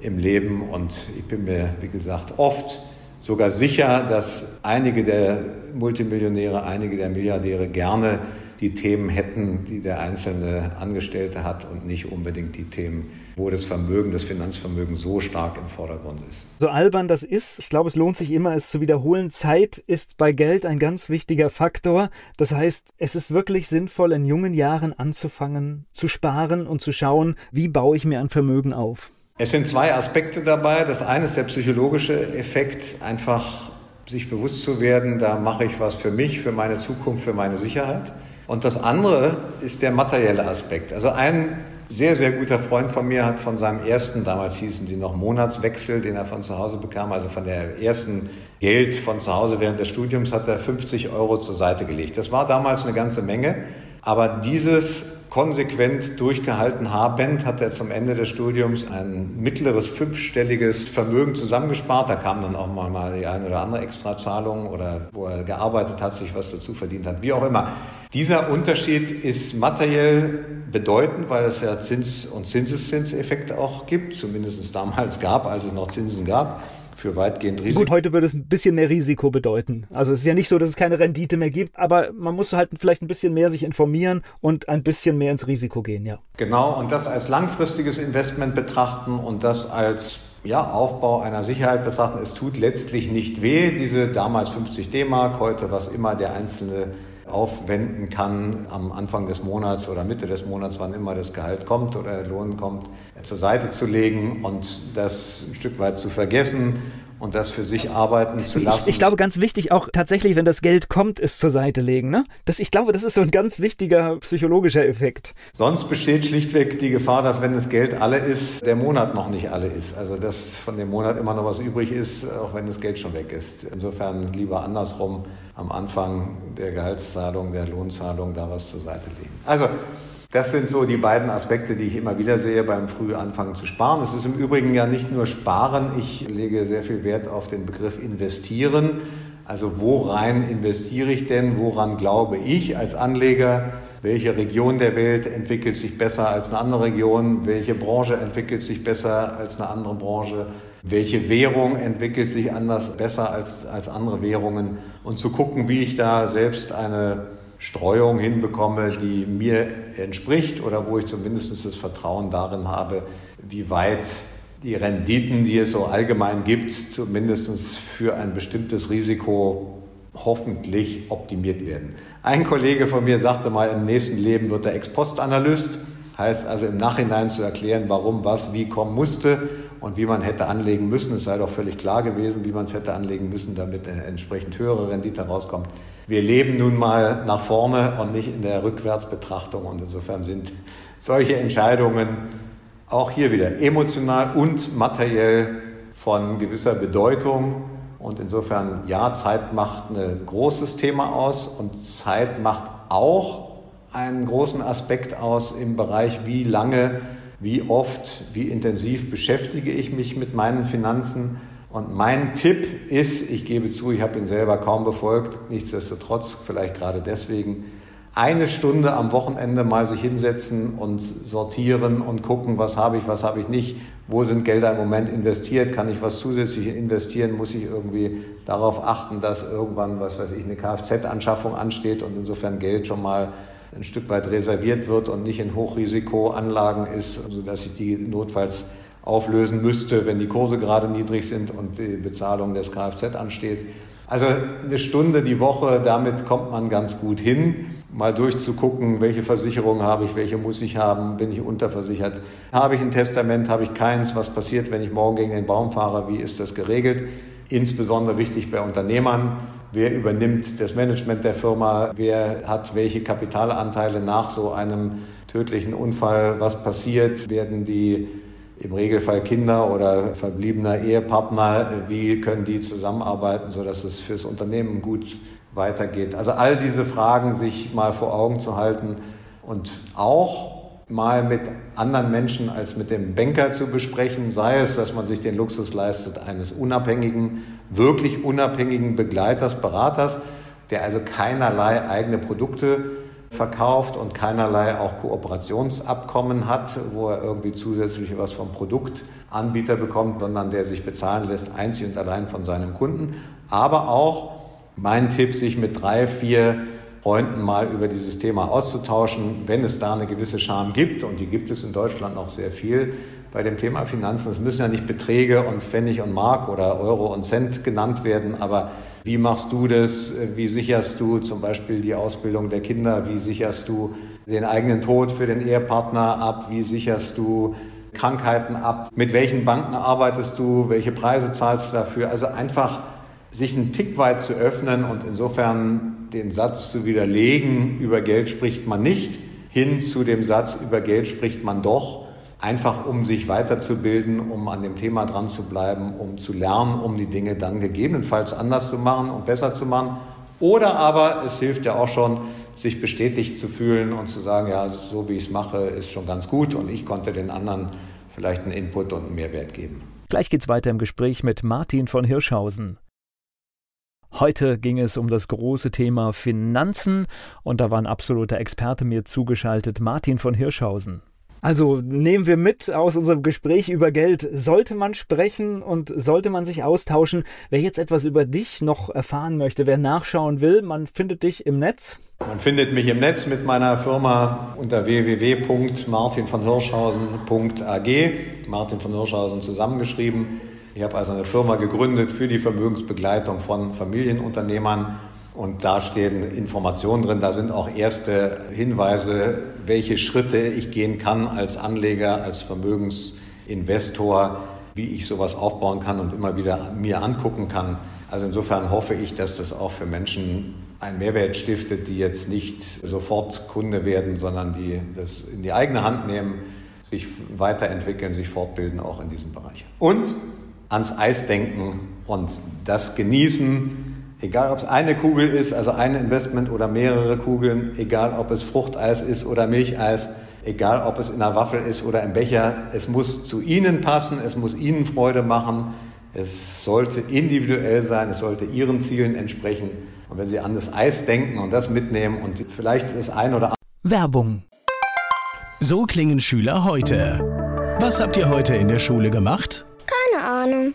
im Leben. Und ich bin mir, wie gesagt, oft sogar sicher, dass einige der Multimillionäre, einige der Milliardäre gerne die Themen hätten, die der einzelne Angestellte hat und nicht unbedingt die Themen, wo das Vermögen, das Finanzvermögen so stark im Vordergrund ist. So albern das ist, ich glaube, es lohnt sich immer, es zu wiederholen. Zeit ist bei Geld ein ganz wichtiger Faktor. Das heißt, es ist wirklich sinnvoll, in jungen Jahren anzufangen, zu sparen und zu schauen, wie baue ich mir ein Vermögen auf. Es sind zwei Aspekte dabei. Das eine ist der psychologische Effekt, einfach sich bewusst zu werden, da mache ich was für mich, für meine Zukunft, für meine Sicherheit. Und das andere ist der materielle Aspekt. Also ein sehr, sehr guter Freund von mir hat von seinem ersten, damals hießen die noch Monatswechsel, den er von zu Hause bekam, also von der ersten Geld von zu Hause während des Studiums, hat er 50 Euro zur Seite gelegt. Das war damals eine ganze Menge. Aber dieses konsequent durchgehalten habend hat er zum Ende des Studiums ein mittleres fünfstelliges Vermögen zusammengespart. Da kam dann auch mal die eine oder andere Extrazahlung oder wo er gearbeitet hat, sich was dazu verdient hat, wie auch immer. Dieser Unterschied ist materiell bedeutend, weil es ja Zins- und Zinseszinseffekte auch gibt, zumindest damals gab, als es noch Zinsen gab für weitgehend Risiko. Gut, heute würde es ein bisschen mehr Risiko bedeuten. Also es ist ja nicht so, dass es keine Rendite mehr gibt, aber man muss halt vielleicht ein bisschen mehr sich informieren und ein bisschen mehr ins Risiko gehen, ja. Genau, und das als langfristiges Investment betrachten und das als ja, Aufbau einer Sicherheit betrachten. Es tut letztlich nicht weh, diese damals 50 D-Mark, heute was immer der einzelne aufwenden kann am Anfang des Monats oder Mitte des Monats, wann immer das Gehalt kommt oder der Lohn kommt, zur Seite zu legen und das ein Stück weit zu vergessen und das für sich arbeiten zu lassen. Ich, ich, glaube, ganz wichtig auch tatsächlich, wenn das Geld kommt, es zur Seite legen. Ne? Das, ich glaube, das ist so ein ganz wichtiger psychologischer Effekt. Sonst besteht schlichtweg die Gefahr, dass wenn das Geld alle ist, der Monat noch nicht alle ist. Also dass von dem Monat immer noch was übrig ist, auch wenn das Geld schon weg ist. Insofern lieber andersrum am Anfang der Gehaltszahlung, der Lohnzahlung da was zur Seite legen. Also das sind so die beiden Aspekte, die ich immer wieder sehe beim Frühanfangen zu sparen. Es ist im Übrigen ja nicht nur Sparen. Ich lege sehr viel Wert auf den Begriff investieren. Also worein investiere ich denn? Woran glaube ich als Anleger? Welche Region der Welt entwickelt sich besser als eine andere Region? Welche Branche entwickelt sich besser als eine andere Branche? Welche Währung entwickelt sich anders besser als, als andere Währungen? Und zu gucken, wie ich da selbst eine Streuung hinbekomme, die mir entspricht oder wo ich zumindest das Vertrauen darin habe, wie weit die Renditen, die es so allgemein gibt, zumindest für ein bestimmtes Risiko hoffentlich optimiert werden. Ein Kollege von mir sagte mal, im nächsten Leben wird er Ex-Post-Analyst, heißt also im Nachhinein zu erklären, warum was wie kommen musste und wie man hätte anlegen müssen. Es sei doch völlig klar gewesen, wie man es hätte anlegen müssen, damit eine entsprechend höhere Rendite rauskommt. Wir leben nun mal nach vorne und nicht in der Rückwärtsbetrachtung und insofern sind solche Entscheidungen auch hier wieder emotional und materiell von gewisser Bedeutung. Und insofern, ja, Zeit macht ein großes Thema aus und Zeit macht auch einen großen Aspekt aus im Bereich, wie lange, wie oft, wie intensiv beschäftige ich mich mit meinen Finanzen. Und mein Tipp ist, ich gebe zu, ich habe ihn selber kaum befolgt, nichtsdestotrotz, vielleicht gerade deswegen, eine Stunde am Wochenende mal sich hinsetzen und sortieren und gucken, was habe ich, was habe ich nicht, wo sind Gelder im Moment investiert, kann ich was zusätzlich investieren, muss ich irgendwie darauf achten, dass irgendwann, was weiß ich, eine Kfz-Anschaffung ansteht und insofern Geld schon mal ein Stück weit reserviert wird und nicht in Hochrisikoanlagen ist, sodass ich die notfalls auflösen müsste, wenn die Kurse gerade niedrig sind und die Bezahlung des Kfz ansteht. Also eine Stunde die Woche, damit kommt man ganz gut hin. Mal durchzugucken, welche Versicherung habe ich, welche muss ich haben, bin ich unterversichert, habe ich ein Testament, habe ich keins, was passiert, wenn ich morgen gegen den Baum fahre, wie ist das geregelt. Insbesondere wichtig bei Unternehmern, wer übernimmt das Management der Firma, wer hat welche Kapitalanteile nach so einem tödlichen Unfall, was passiert, werden die im Regelfall Kinder oder verbliebener Ehepartner, wie können die zusammenarbeiten, sodass es fürs Unternehmen gut weitergeht. Also all diese Fragen sich mal vor Augen zu halten und auch mal mit anderen Menschen als mit dem Banker zu besprechen, sei es, dass man sich den Luxus leistet eines unabhängigen, wirklich unabhängigen Begleiters, Beraters, der also keinerlei eigene Produkte verkauft und keinerlei auch Kooperationsabkommen hat, wo er irgendwie zusätzlich was vom Produktanbieter bekommt, sondern der sich bezahlen lässt, einzig und allein von seinem Kunden. Aber auch mein Tipp, sich mit drei, vier Freunden mal über dieses Thema auszutauschen, wenn es da eine gewisse Scham gibt, und die gibt es in Deutschland noch sehr viel bei dem Thema Finanzen. Es müssen ja nicht Beträge und Pfennig und Mark oder Euro und Cent genannt werden, aber wie machst du das? Wie sicherst du zum Beispiel die Ausbildung der Kinder? Wie sicherst du den eigenen Tod für den Ehepartner ab? Wie sicherst du Krankheiten ab? Mit welchen Banken arbeitest du? Welche Preise zahlst du dafür? Also einfach sich einen Tick weit zu öffnen und insofern den Satz zu widerlegen, über Geld spricht man nicht, hin zu dem Satz, über Geld spricht man doch einfach um sich weiterzubilden, um an dem Thema dran zu bleiben, um zu lernen, um die Dinge dann gegebenenfalls anders zu machen und besser zu machen. Oder aber es hilft ja auch schon, sich bestätigt zu fühlen und zu sagen, ja, so wie ich es mache, ist schon ganz gut und ich konnte den anderen vielleicht einen Input und einen Mehrwert geben. Gleich geht's weiter im Gespräch mit Martin von Hirschhausen. Heute ging es um das große Thema Finanzen und da war ein absoluter Experte mir zugeschaltet, Martin von Hirschhausen. Also nehmen wir mit aus unserem Gespräch über Geld, sollte man sprechen und sollte man sich austauschen. Wer jetzt etwas über dich noch erfahren möchte, wer nachschauen will, man findet dich im Netz. Man findet mich im Netz mit meiner Firma unter www.martinvonhirschhausen.ag. Martin von Hirschhausen zusammengeschrieben. Ich habe also eine Firma gegründet für die Vermögensbegleitung von Familienunternehmern und da stehen Informationen drin, da sind auch erste Hinweise, welche Schritte ich gehen kann als Anleger, als Vermögensinvestor, wie ich sowas aufbauen kann und immer wieder mir angucken kann. Also insofern hoffe ich, dass das auch für Menschen einen Mehrwert stiftet, die jetzt nicht sofort Kunde werden, sondern die das in die eigene Hand nehmen, sich weiterentwickeln, sich fortbilden, auch in diesem Bereich. Und ans Eis denken und das genießen, Egal, ob es eine Kugel ist, also ein Investment oder mehrere Kugeln, egal, ob es Fruchteis ist oder Milcheis, egal, ob es in einer Waffel ist oder im Becher, es muss zu Ihnen passen, es muss Ihnen Freude machen, es sollte individuell sein, es sollte Ihren Zielen entsprechen. Und wenn Sie an das Eis denken und das mitnehmen und vielleicht das ein oder andere. Werbung. So klingen Schüler heute. Was habt ihr heute in der Schule gemacht? Keine Ahnung.